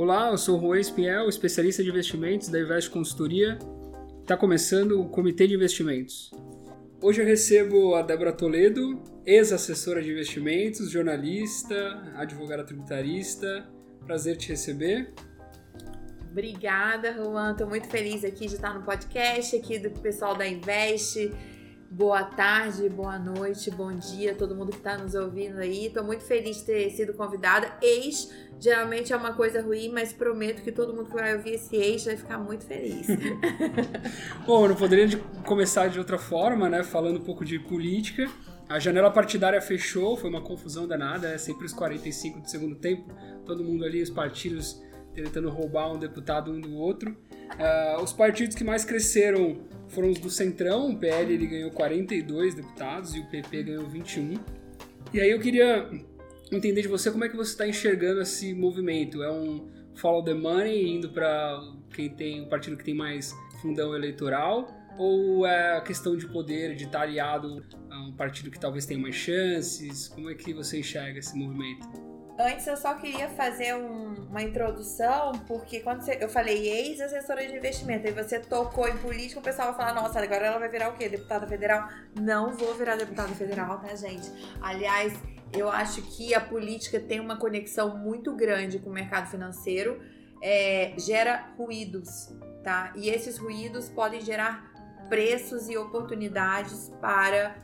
Olá, eu sou o Juan Espiel, especialista de investimentos da Invest Consultoria. Está começando o Comitê de Investimentos. Hoje eu recebo a Débora Toledo, ex-assessora de investimentos, jornalista, advogada tributarista. Prazer te receber. Obrigada, Juan. Estou muito feliz aqui de estar no podcast aqui do pessoal da Invest. Boa tarde, boa noite, bom dia, todo mundo que está nos ouvindo aí. Estou muito feliz de ter sido convidada. Ex geralmente é uma coisa ruim, mas prometo que todo mundo que vai ouvir esse ex vai ficar muito feliz. bom, eu não poderia começar de outra forma, né? Falando um pouco de política. A janela partidária fechou, foi uma confusão danada, é sempre os 45 do segundo tempo, todo mundo ali, os partidos tentando roubar um deputado um do outro. Uh, os partidos que mais cresceram foram os do Centrão, o PL ele ganhou 42 deputados e o PP ganhou 21. E aí eu queria entender de você como é que você está enxergando esse movimento. É um follow the money, indo para quem tem um partido que tem mais fundão eleitoral, ou é a questão de poder, de estar aliado a um partido que talvez tenha mais chances? Como é que você enxerga esse movimento? Antes eu só queria fazer um, uma introdução, porque quando você, eu falei ex-assessora de investimento e você tocou em política, o pessoal vai falar, nossa, agora ela vai virar o quê? Deputada federal? Não vou virar deputada federal, tá, gente? Aliás, eu acho que a política tem uma conexão muito grande com o mercado financeiro, é, gera ruídos, tá? E esses ruídos podem gerar preços e oportunidades para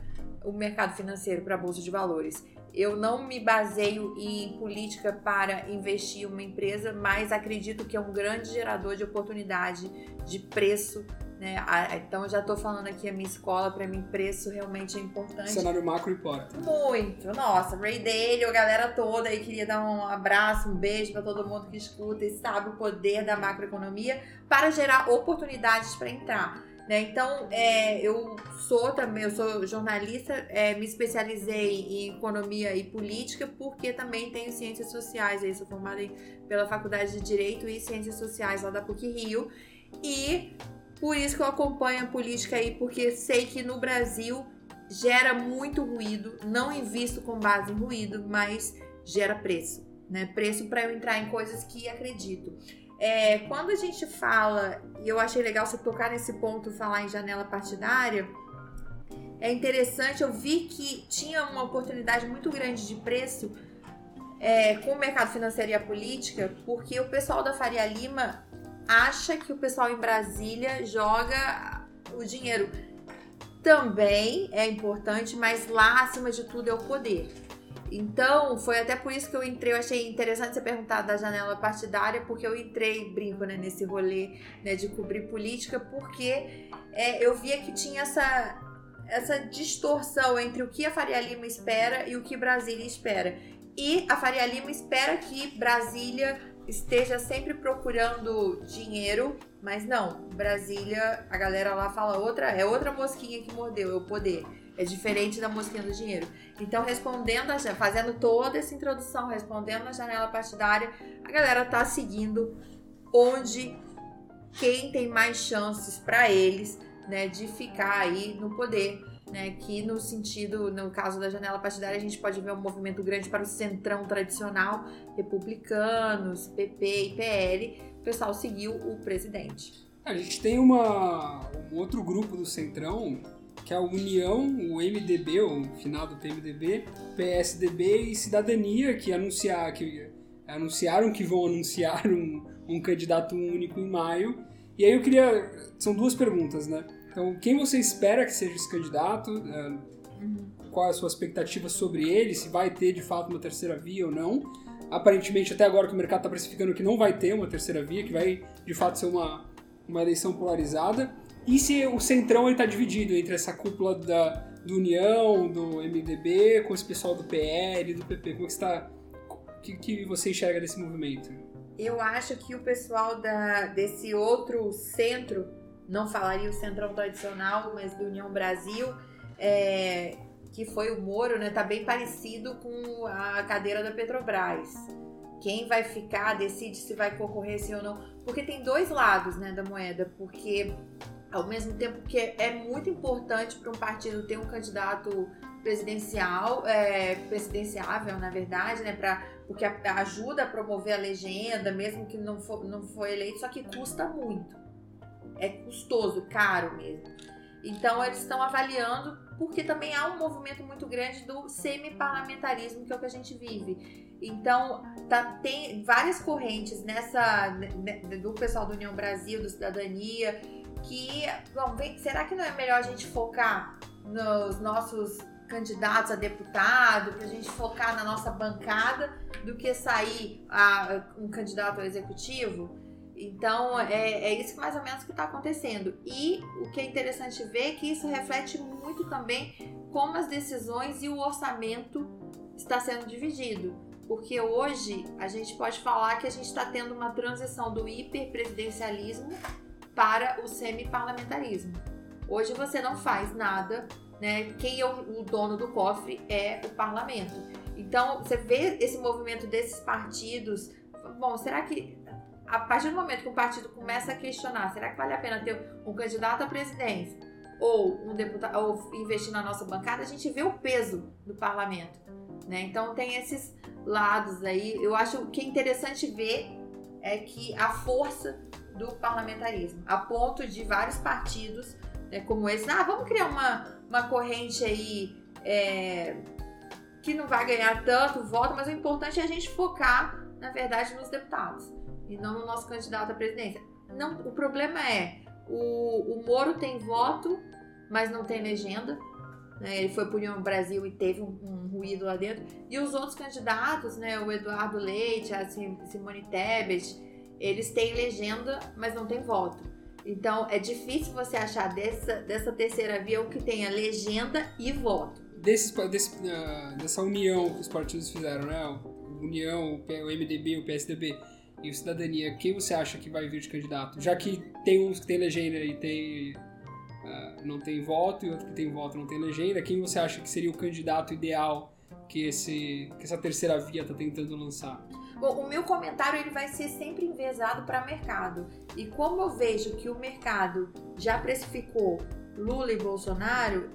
o mercado financeiro, para a bolsa de valores. Eu não me baseio em política para investir em uma empresa, mas acredito que é um grande gerador de oportunidade de preço. Né? Então, já estou falando aqui a minha escola, para mim, preço realmente é importante. cenário macro importa. Muito. Nossa, Ray Dalio, a galera toda aí, queria dar um abraço, um beijo para todo mundo que escuta e sabe o poder da macroeconomia para gerar oportunidades para entrar. Né? Então, é, eu sou também, eu sou jornalista, é, me especializei em economia e política, porque também tenho ciências sociais. Aí sou formada pela Faculdade de Direito e Ciências Sociais lá da PUC Rio. E por isso que eu acompanho a política aí, porque sei que no Brasil gera muito ruído, não invisto com base em ruído, mas gera preço. Né? Preço para eu entrar em coisas que acredito. É, quando a gente fala, e eu achei legal você tocar nesse ponto, falar em janela partidária, é interessante, eu vi que tinha uma oportunidade muito grande de preço é, com o mercado financeiro e a política, porque o pessoal da Faria Lima acha que o pessoal em Brasília joga o dinheiro. Também é importante, mas lá, acima de tudo, é o poder. Então, foi até por isso que eu entrei. Eu achei interessante você perguntar da janela partidária, porque eu entrei, brinco, né, nesse rolê né, de cobrir política, porque é, eu via que tinha essa, essa distorção entre o que a Faria Lima espera e o que Brasília espera. E a Faria Lima espera que Brasília esteja sempre procurando dinheiro, mas não, Brasília, a galera lá fala outra, é outra mosquinha que mordeu, é o poder. É diferente da mosquinha do dinheiro. Então, respondendo, a, fazendo toda essa introdução, respondendo na janela partidária, a galera tá seguindo onde quem tem mais chances para eles, né, de ficar aí no poder, né, que no sentido, no caso da janela partidária, a gente pode ver um movimento grande para o centrão tradicional, republicanos, PP e PL, o pessoal seguiu o presidente. A gente tem uma, um outro grupo do centrão que é a União, o MDB, o finado PMDB, PSDB e Cidadania, que, anunciar, que anunciaram que vão anunciar um, um candidato único em maio. E aí eu queria. São duas perguntas, né? Então, quem você espera que seja esse candidato? Né? Qual é a sua expectativa sobre ele? Se vai ter de fato uma terceira via ou não? Aparentemente, até agora que o mercado está precificando que não vai ter uma terceira via, que vai de fato ser uma, uma eleição polarizada. E se o Centrão está dividido entre essa cúpula da, do União, do MDB, com esse pessoal do PL, do PP? Como é que está? O que, que você enxerga desse movimento? Eu acho que o pessoal da, desse outro centro, não falaria o centrão tradicional, mas do União Brasil, é, que foi o Moro, né? Tá bem parecido com a cadeira da Petrobras. Quem vai ficar decide se vai concorrer sim ou não, porque tem dois lados, né, da moeda, porque ao mesmo tempo que é muito importante para um partido ter um candidato presidencial, é, presidenciável, na verdade, né, pra, porque ajuda a promover a legenda, mesmo que não for, não for eleito, só que custa muito. É custoso, caro mesmo. Então eles estão avaliando, porque também há um movimento muito grande do semi-parlamentarismo, que é o que a gente vive. Então, tá, tem várias correntes nessa do pessoal do União Brasil, do Cidadania, que, bom, será que não é melhor a gente focar nos nossos candidatos a deputado, para a gente focar na nossa bancada, do que sair a, um candidato ao executivo? Então, é, é isso mais ou menos que está acontecendo. E o que é interessante ver é que isso reflete muito também como as decisões e o orçamento está sendo dividido. Porque hoje a gente pode falar que a gente está tendo uma transição do hiperpresidencialismo para o semi-parlamentarismo. Hoje você não faz nada, né? Quem é o dono do cofre é o parlamento. Então, você vê esse movimento desses partidos. Bom, será que a partir do momento que o partido começa a questionar, será que vale a pena ter um candidato à presidência ou um deputado ou investir na nossa bancada, a gente vê o peso do parlamento, né? Então tem esses lados aí. Eu acho que é interessante ver é que a força do parlamentarismo, a ponto de vários partidos, né, como esse, ah, vamos criar uma, uma corrente aí é, que não vai ganhar tanto voto, mas o importante é a gente focar, na verdade, nos deputados e não no nosso candidato à presidência. Não, o problema é, o, o Moro tem voto, mas não tem legenda. Né? Ele foi por União Brasil e teve um, um, ruído lá dentro. E os outros candidatos, né, o Eduardo Leite, a Simone Tebet, eles têm legenda, mas não têm voto. Então é difícil você achar dessa, dessa terceira via o que tenha legenda e voto. Desse, desse, uh, dessa união que os partidos fizeram, né? União, o MDB, o PSDB e o Cidadania, quem você acha que vai vir de candidato? Já que tem uns que tem legenda e tem não tem voto e outro que tem voto não tem legenda, quem você acha que seria o candidato ideal que, esse, que essa terceira via está tentando lançar? Bom, o meu comentário ele vai ser sempre envezado para mercado. E como eu vejo que o mercado já precificou Lula e Bolsonaro,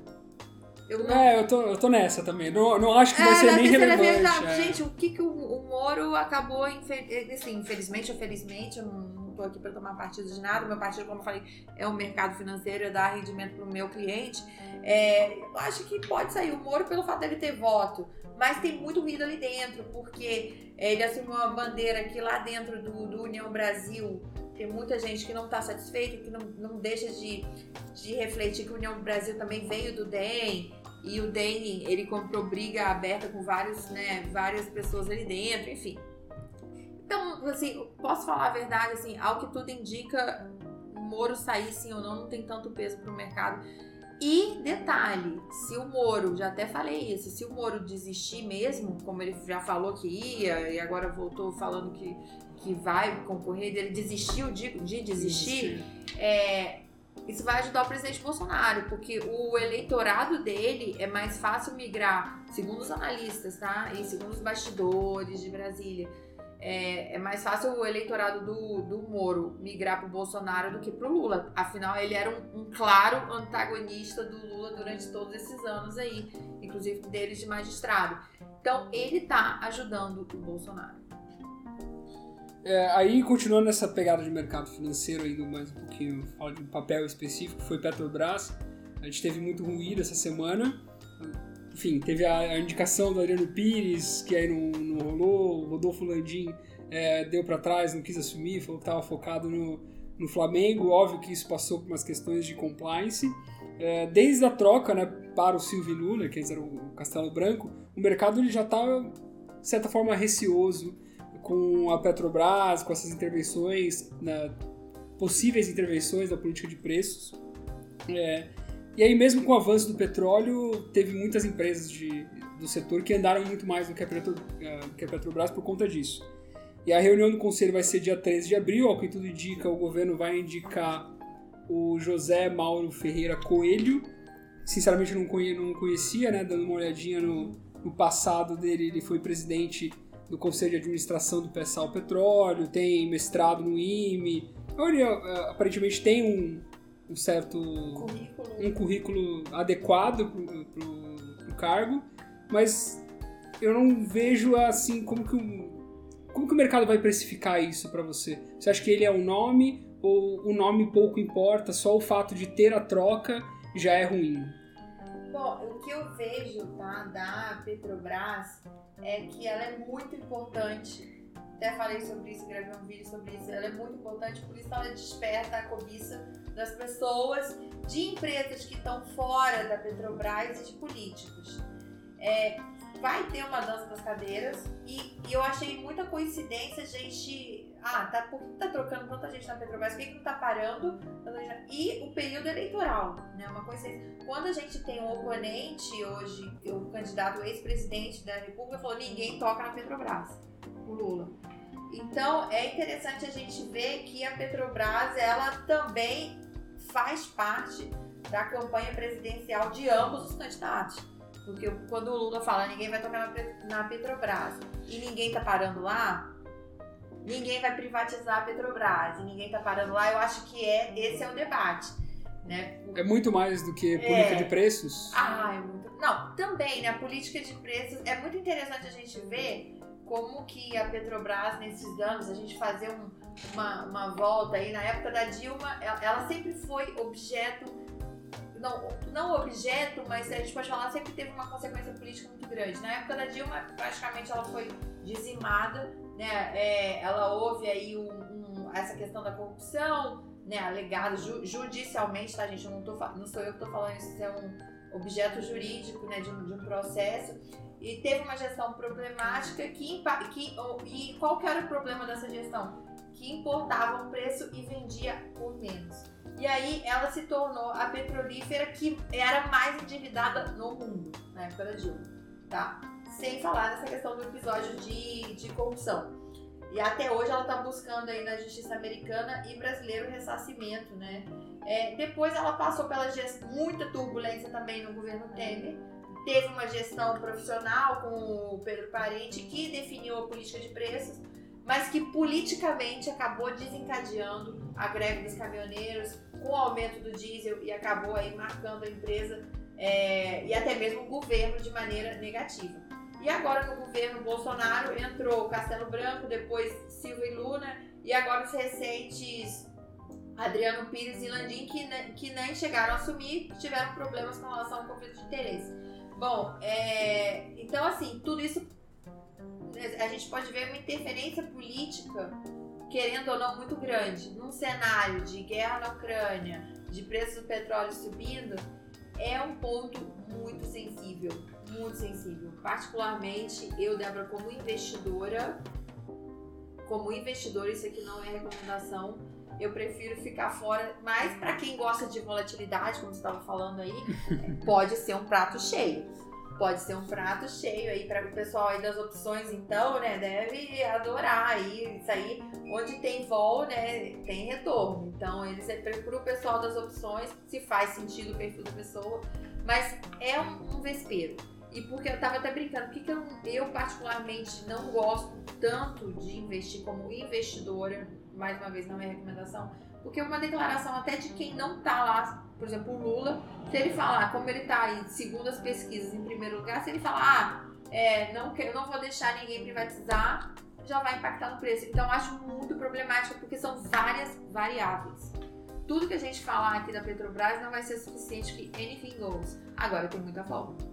eu não... É, eu tô, eu tô nessa também. Não, não acho que é, vai ser nem relevante. Vez, é. Gente, o que, que o, o Moro acabou, assim, infelizmente ou felizmente, eu não, tô aqui para tomar partido de nada. Meu partido, como eu falei, é o mercado financeiro, é dar rendimento pro meu cliente. É, eu acho que pode sair o Moro pelo fato dele ter voto mas tem muito ruído ali dentro, porque ele assumiu uma bandeira que lá dentro do, do União Brasil tem muita gente que não está satisfeita, que não, não deixa de, de refletir que o União Brasil também veio do DEM, e o DEM, ele comprou briga aberta com vários, né, várias pessoas ali dentro, enfim. Então, assim, posso falar a verdade, assim, ao que tudo indica, o Moro sair sim ou não, não tem tanto peso para o mercado e detalhe, se o Moro, já até falei isso, se o Moro desistir mesmo, como ele já falou que ia e agora voltou falando que, que vai concorrer, ele desistiu de, de desistir, é, isso vai ajudar o presidente Bolsonaro, porque o eleitorado dele é mais fácil migrar, segundo os analistas, tá? E segundo os bastidores de Brasília é, é, mais fácil o eleitorado do, do Moro migrar para o Bolsonaro do que para o Lula. Afinal, ele era um, um, claro antagonista do Lula durante todos esses anos aí, inclusive deles de magistrado. Então, ele está ajudando o Bolsonaro. É, aí, continuando nessa pegada de mercado financeiro, indo mais um pouquinho, falo de um papel específico, foi Petrobras. A gente teve muito ruído essa semana enfim, teve a, indicação do Adriano Pires, que aí não, não rolou, o Rodolfo Landim é, deu para trás, não quis assumir, falou que estava focado no, no Flamengo, óbvio que isso passou por umas questões de compliance. É, desde a troca né, para o Silvio Lula, que era o Castelo Branco, o mercado ele já estava, de certa forma, receoso com a Petrobras, com essas intervenções, né, possíveis intervenções da política de preços. É, e aí, mesmo com o avanço do petróleo, teve muitas empresas de, do setor que andaram muito mais do que, a Petro, uh, que a Petrobras por conta disso. E a reunião do conselho vai ser dia 13 de abril, ao que tudo indica, o governo vai indicar o José Mauro Ferreira Coelho. Sinceramente, eu não, não conhecia, né? Dando uma olhadinha no, no passado dele, ele foi presidente do Conselho de Administração do Pessal Petróleo, tem mestrado no IME. Ele uh, aparentemente tem um, um certo Currículo. um currículo adequado pro, pro, pro cargo, mas eu não vejo assim como que o, como que o mercado vai precificar isso para você. Você acha que ele é um nome ou o nome pouco importa, só o fato de ter a troca já é ruim? Bom, o que eu vejo tá, da Petrobras é que ela é muito importante. Até falei sobre isso, gravei um vídeo sobre isso. Ela é muito importante, por isso ela desperta a cobiça das pessoas, de empresas que estão fora da Petrobras e de políticos. É, vai ter uma dança das cadeiras e, e, eu achei muita coincidência a gente. Ah, tá, por que tá trocando tanta gente na Petrobras? Por que, que não tá parando? E o período eleitoral, né? Uma coincidência. Quando a gente tem um oponente hoje, o candidato ex-presidente da República falou: ninguém toca na Petrobras, o Lula. Então é interessante a gente ver que a Petrobras ela também faz parte da campanha presidencial de ambos os candidatos. Porque quando o Lula fala ninguém vai tocar na Petrobras e ninguém tá parando lá, ninguém vai privatizar a Petrobras e ninguém tá parando lá, eu acho que é esse é o debate. Né? É muito mais do que política é. de preços? Ah, é muito. Não, também, né? A política de preços é muito interessante a gente ver como que a Petrobras nesses anos, a gente fazer um, uma, uma volta aí, na época da Dilma, ela, sempre foi objeto não, não objeto, mas a gente pode falar, sempre teve uma consequência política muito grande. Na época da Dilma, praticamente ela foi dizimada, né? É, ela houve aí um, um, essa questão da corrupção, né? Alegada ju, judicialmente, tá, gente? Eu não, tô, não sou eu que estou falando isso, isso é um objeto jurídico, né? De um, de um processo. E teve uma gestão problemática que, que e qual que era o problema dessa gestão? Que importava um preço e vendia por menos. E aí ela se tornou a petrolífera que era mais endividada no mundo, na época da Dilma, tá? Sem falar nessa questão do episódio de, de corrupção. E até hoje ela está buscando aí na justiça americana e brasileiro ressarcimento, né? É, depois ela passou pela gest... muita turbulência também no governo Temer. Teve uma gestão profissional com o Pedro Parente que definiu a política de preços, mas que politicamente acabou desencadeando a greve dos caminhoneiros, com o aumento do diesel e acabou aí marcando a empresa é, e até mesmo o governo de maneira negativa. E agora no governo Bolsonaro entrou Castelo Branco, depois Silva e Luna e agora os recentes Adriano Pires e Landim que, que nem chegaram a assumir, tiveram problemas com relação ao conflito de interesse. Bom, é, então assim, tudo isso a gente pode ver uma interferência política querendo ou não, muito grande, num cenário de guerra na Ucrânia, de preços do petróleo subindo, é um ponto muito sensível, muito sensível. Particularmente, eu, Débora, como investidora, como investidora, isso aqui não é recomendação, eu prefiro ficar fora, mas para quem gosta de volatilidade, como você estava falando aí, pode ser um prato cheio pode ser um prato cheio aí para o pessoal aí das opções, então, né? Deve adorar aí isso aí. Onde tem vol, né? Tem retorno. Então, eles é para o pessoal das opções, se faz sentido o perfil da pessoa, mas é um, um vespeiro. E porque eu tava até brincando, porque que eu, eu particularmente não gosto tanto de investir como investidora, mais uma vez não é recomendação, porque uma declaração até de quem não tá lá por exemplo, o Lula, se ele falar, como ele está aí, segundo as pesquisas, em primeiro lugar, se ele falar, ah, é, não, eu não vou deixar ninguém privatizar, já vai impactar no preço. Então, acho muito problemático porque são várias variáveis. Tudo que a gente falar aqui da Petrobras não vai ser suficiente que anything goes. Agora, tem muita folga.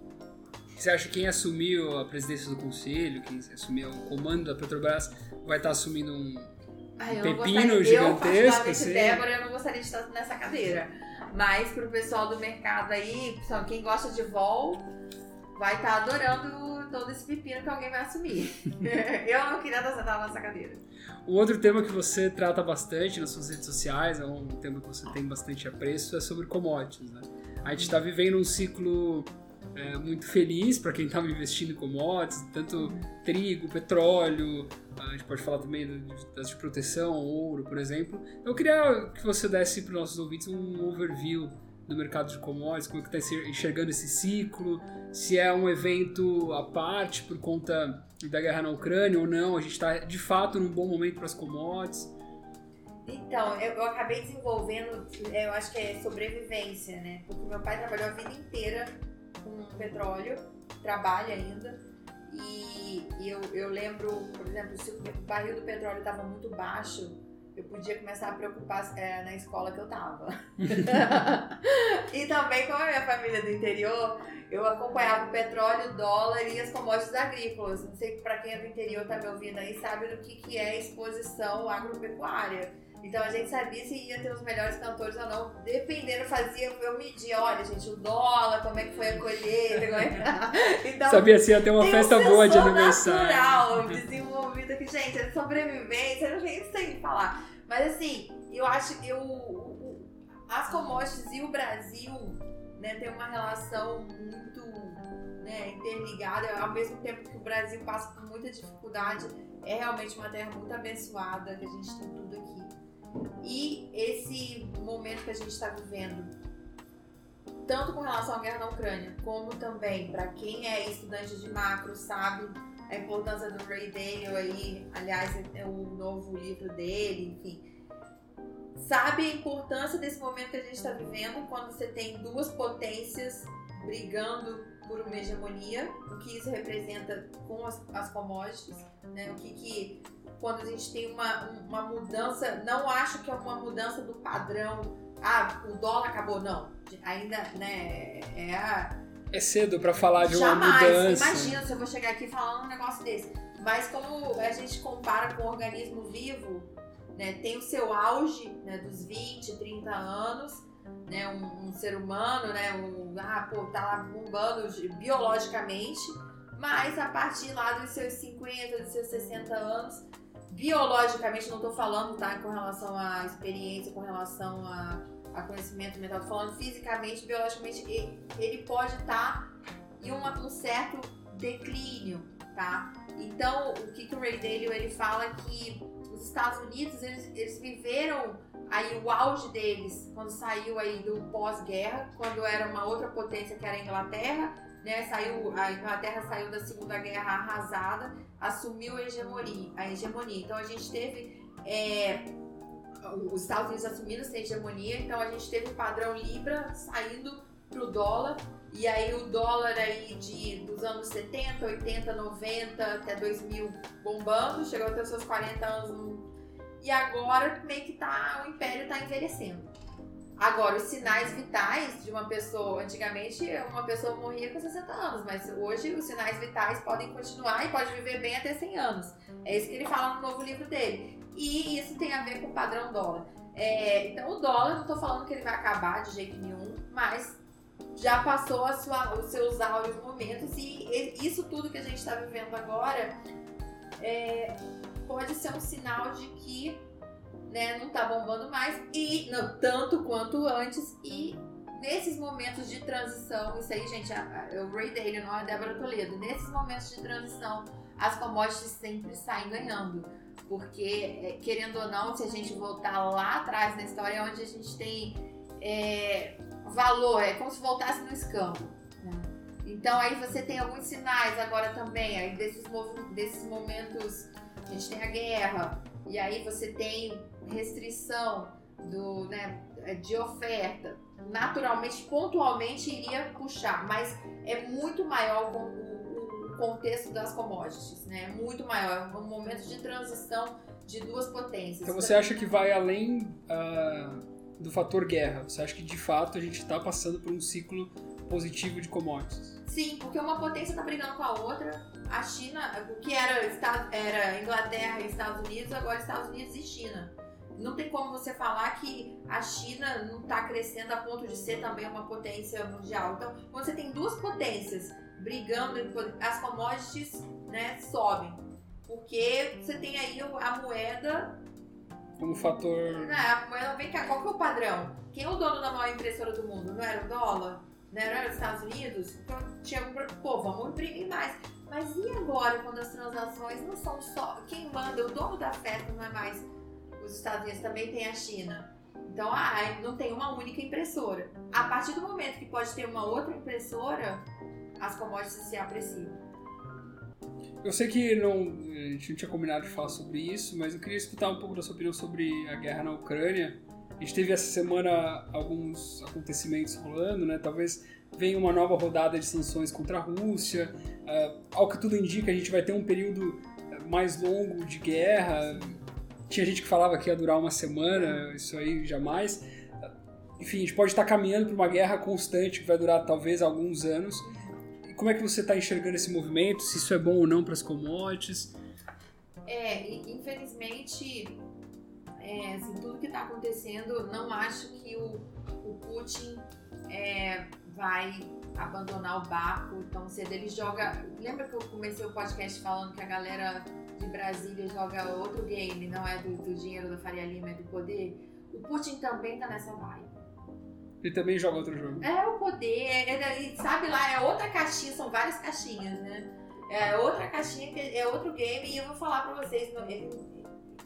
Você acha que quem assumiu a presidência do conselho, quem assumiu o comando da Petrobras, vai estar assumindo um, Ai, pepino gostaria, gigantesco? Eu, assim? Débora, eu não gostaria de estar nessa cadeira. Mas pro pessoal do mercado aí, quem gosta de vol, vai estar tá adorando todo esse pepino que alguém vai assumir. eu não queria estar nessa cadeira. O outro tema que você trata bastante nas suas redes sociais, é um tema que você tem bastante apreço, é sobre commodities. Né? A gente está vivendo um ciclo é, muito feliz para quem estava investindo em commodities, tanto trigo, petróleo, a gente pode falar também das de proteção, ouro, por exemplo. Eu queria que você desse para os nossos ouvintes um overview do mercado de commodities, como é que está enxergando esse ciclo, se é um evento à parte por conta da guerra na Ucrânia ou não, a gente está de fato num bom momento para as commodities. Então, eu, eu, acabei desenvolvendo, eu acho que é sobrevivência, né? Porque meu pai trabalhou a vida inteira com petróleo, trabalha ainda. E, e eu, eu lembro, por exemplo, se o barril do petróleo estava muito baixo, eu podia começar a preocupar é, na escola que eu tava. e também, como a minha família é do interior, eu acompanhava o petróleo, o dólar e as commodities agrícolas. Não sei para quem é do interior tá me ouvindo aí, sabe do que, que é exposição agropecuária. Então a gente sabia se ia ter os melhores cantores ou não. Dependendo, fazia, eu media, olha, gente, o dólar, como é que foi a colheita, como é que... Tá. Então, sabia se ia ter uma festa um boa de aniversário. natural desenvolvido aqui, gente, é sobrevivência, eu não sei falar. Mas assim, eu acho que eu, as commodities e o Brasil né, tem uma relação muito né, interligada, ao mesmo tempo que o Brasil passa por muita dificuldade, é realmente uma terra muito abençoada, que a gente tem tudo aqui. E esse momento que a gente está vivendo, tanto com relação à guerra na Ucrânia, como também para quem é estudante de macro, sabe a importância do Ray Dalio aí, aliás, é o novo livro dele, enfim. Sabe a importância desse momento que a gente está vivendo, quando você tem duas potências brigando por uma hegemonia, o que isso representa com as, as commodities, né? o que, que quando a gente tem uma, uma mudança, não acho que é uma mudança do padrão, ah, o dólar acabou, não. Ainda, né, é a... É cedo para falar de Jamais. uma mudança. Imagina se eu vou chegar aqui falando um negócio desse. Mas como a gente compara com o organismo vivo, né, tem o seu auge né, dos 20, 30 anos, né, um, um, ser humano, né, um, ah, pô, tá lá bombando biologicamente, mas a partir lá dos seus 50, dos seus 60 anos, biologicamente, não estou falando, tá, com relação à experiência, com relação a, a conhecimento mental, tô falando fisicamente, biologicamente, ele, ele pode estar tá em uma, um certo declínio, tá? Então, o que, que o Ray Dalio, ele fala que os Estados Unidos, eles, eles viveram aí o auge deles quando saiu aí do pós-guerra, quando era uma outra potência que era a Inglaterra, né? Saiu, a Inglaterra saiu da Segunda Guerra arrasada, assumiu a hegemonia. A hegemonia. Então a gente teve é, os Estados Unidos assumindo essa hegemonia, então a gente teve o padrão Libra saindo pro dólar. E aí o dólar aí de, dos anos 70, 80, 90 até 2000 bombando, chegou até os seus 40 anos. E agora meio que tá, o império tá envelhecendo. Agora, os sinais vitais de uma pessoa, antigamente uma pessoa morria com 60 anos, mas hoje os sinais vitais podem continuar e pode viver bem até 100 anos. É isso que ele fala no novo livro dele. E isso tem a ver com o padrão dólar. É, então, o dólar, não estou falando que ele vai acabar de jeito nenhum, mas já passou sua, os seus áureos momentos e isso tudo que a gente está vivendo agora é, pode ser um sinal de que né, não tá bombando mais e não tanto quanto antes e nesses momentos de transição, isso aí, gente, é o Ray Dalio, não é a Débora Toledo. Nesses momentos de transição, as commodities sempre saem ganhando. Porque, é, querendo ou não, se a gente voltar lá atrás na história, onde a gente tem é, valor, é como se voltasse no escampo. Né? Então aí você tem alguns sinais agora também, aí desses, desses momentos, a gente tem a guerra, e aí você tem restrição do, né, de oferta, naturalmente, pontualmente iria puxar, mas é muito maior o, o contexto das commodities, né? É muito maior, é um momento de transição de duas potências. Então você acha que vai além uh, do fator guerra? Você acha que de fato a gente está passando por um ciclo positivo de commodities? Sim, porque uma potência está brigando com a outra. A China, o que era, era Inglaterra e Estados Unidos, agora Estados Unidos e China não tem como você falar que a China não está crescendo a ponto de ser também uma potência mundial. Então, quando você tem duas potências brigando, as commodities né, sobem. Porque você tem aí a moeda. Como fator. Né, a moeda vem cá, qual que é o padrão? Quem é o dono da maior impressora do mundo? Não era o dólar? Não era os Estados Unidos? Então tinha um. Pô, vamos imprimir mais. Mas e agora quando as transações não são só. Quem manda, o dono da festa não é mais os Estados Unidos também tem a China. Então, ah, não tem uma única impressora. A partir do momento que pode ter uma outra impressora, as commodities se apreciam. eu sei que não, a gente não tinha combinado de falar sobre isso, mas eu queria escutar um pouco da sua opinião sobre a guerra na Ucrânia. A gente teve essa semana alguns acontecimentos rolando, né? Talvez venha uma nova rodada de sanções contra a Rússia. Uh, ao que tudo indica, a gente vai ter um período mais longo de guerra. Tinha gente que falava que ia durar uma semana, isso aí jamais. Enfim, a gente pode estar caminhando para uma guerra constante que vai durar talvez alguns anos. E como é que você está enxergando esse movimento? Se isso é bom ou não para as commodities? É, infelizmente, é, assim, tudo que está acontecendo, não acho que o, o Putin é, vai abandonar o barco tão cedo. Ele joga. Lembra que eu comecei o podcast falando que a galera de Brasília joga outro game, não é do, do dinheiro da Faria Lima, é do poder? O Putin também tá nessa vibe. Ele também joga outro jogo. É o poder, é, é, sabe lá, é outra caixinha, são várias caixinhas, né? É outra caixinha, é outro game, e eu vou falar pra vocês, ele,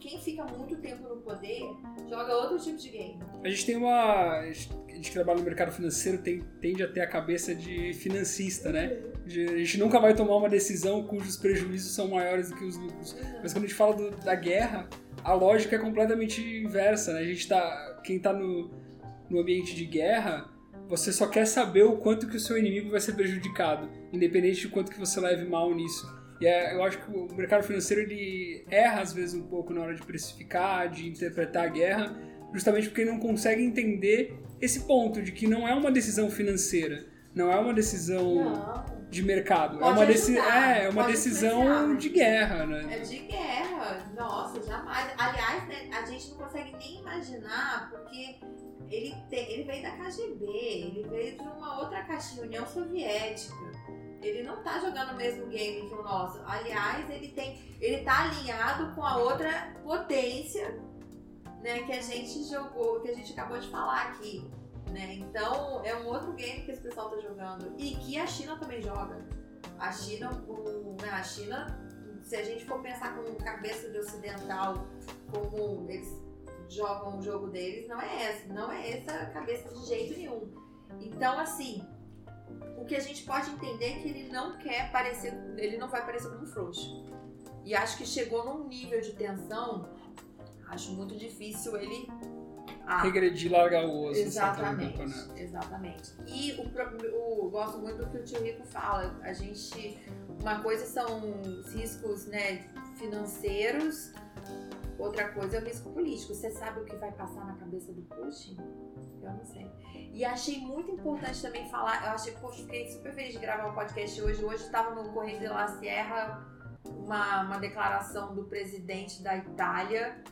quem fica muito tempo no poder joga outro tipo de game. A gente tem uma. A gente que trabalha no mercado financeiro tem, tende a ter a cabeça de financista, né? a gente nunca vai tomar uma decisão cujos prejuízos são maiores do que os lucros. Mas quando a gente fala do, da guerra, a lógica é completamente inversa, né? A gente tá. Quem tá no, no ambiente de guerra, você só quer saber o quanto que o seu inimigo vai ser prejudicado, independente de quanto que você leve mal nisso. E é, eu acho que o mercado financeiro ele erra às vezes um pouco na hora de precificar, de interpretar a guerra, justamente porque não consegue entender esse ponto de que não é uma decisão financeira, não é uma decisão não. de mercado, é Pode é uma, deci é, é uma decisão de guerra, né? É de guerra, nossa, jamais. Aliás, né, a gente não consegue nem imaginar porque ele, ele veio da KGB, ele veio de uma outra caixinha, União Soviética. Ele não tá jogando o mesmo game que o nosso. Aliás, ele tem, ele tá alinhado com a outra potência, né, que a gente jogou, que a gente acabou de falar aqui, né? Então, é um outro game que esse pessoal tá jogando e que a China também joga. A China, o, né, a China, se a gente for pensar com cabeça de ocidental, como eles jogam o jogo deles, não é essa, não é essa cabeça de jeito nenhum. Então, assim, o que a gente pode entender é que ele não quer parecer, ele não vai parecer como um frouxo. E acho que chegou num nível de tensão, acho muito difícil ele ah, regredir, largar o osso. Exatamente, exatamente. E o, o, gosto muito do que o tio Rico fala. A gente, uma coisa são os riscos, né, financeiros, outra coisa é o risco político. Você sabe o que vai passar na cabeça do Putin? Eu não sei. E achei muito importante também falar, eu achei, poxa, fiquei super feliz de gravar o podcast hoje. Hoje estava no Correio de La Sierra uma, uma declaração do presidente da Itália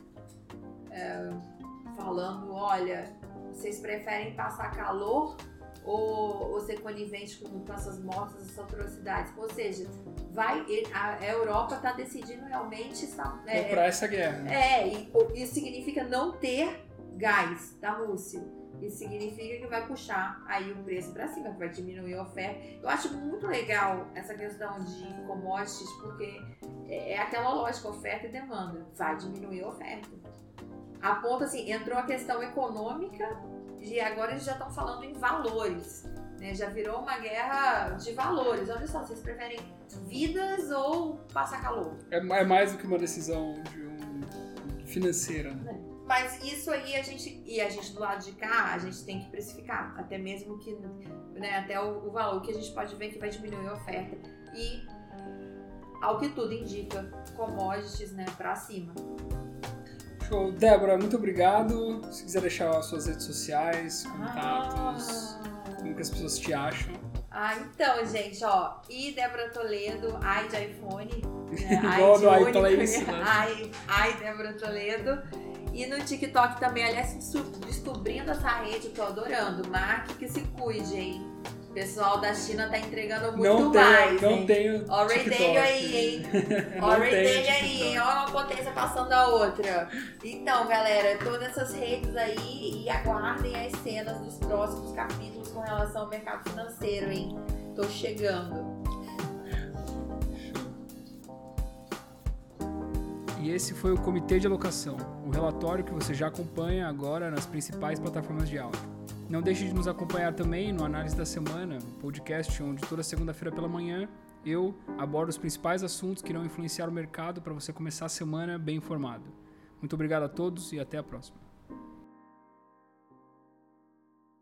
é, falando, olha, vocês preferem passar calor ou, ou ser conivente com, essas mortes, essas atrocidades? Ou seja, vai a Europa está decidindo realmente é, comprar essa guerra. Né? É, e, isso significa não ter gás da Rússia. Isso significa que vai puxar aí o preço para cima, que vai diminuir a oferta. Eu acho muito legal essa questão de commodities, porque é, é aquela lógica, oferta e demanda. Vai diminuir a oferta. A ponto assim, entrou a questão econômica e agora eles já estão falando em valores. Né? Já virou uma guerra de valores. Olha só, vocês preferem vidas ou passar calor? É, é mais do que uma decisão de um financeira. Né? É. Mas isso aí a gente. E a gente do lado de cá, a gente tem que precificar. Até mesmo que. Né, até o, o valor que a gente pode ver que vai diminuir a oferta. E ao que tudo indica, commodities, né, pra cima. Show. Débora, muito obrigado. Se quiser deixar as suas redes sociais, contatos, ah. como que as pessoas te acham. Ah, então, gente, ó. E Débora Toledo, ai de iPhone. Né? Igual do. Né? Ai, ai, Débora Toledo. E no TikTok também, aliás, descobrindo essa rede, tô adorando. Marque que se cuide, hein? O pessoal da China tá entregando muito não tenho, mais. Não hein? tenho. Ó, o aí, hein? Ó, o aí, hein? Ó, uma potência passando a outra. Então, galera, todas essas redes aí e aguardem as cenas dos próximos capítulos com relação ao mercado financeiro, hein? Tô chegando. E esse foi o Comitê de Alocação, um relatório que você já acompanha agora nas principais plataformas de áudio. Não deixe de nos acompanhar também no Análise da Semana, podcast onde toda segunda-feira pela manhã eu abordo os principais assuntos que irão influenciar o mercado para você começar a semana bem informado. Muito obrigado a todos e até a próxima.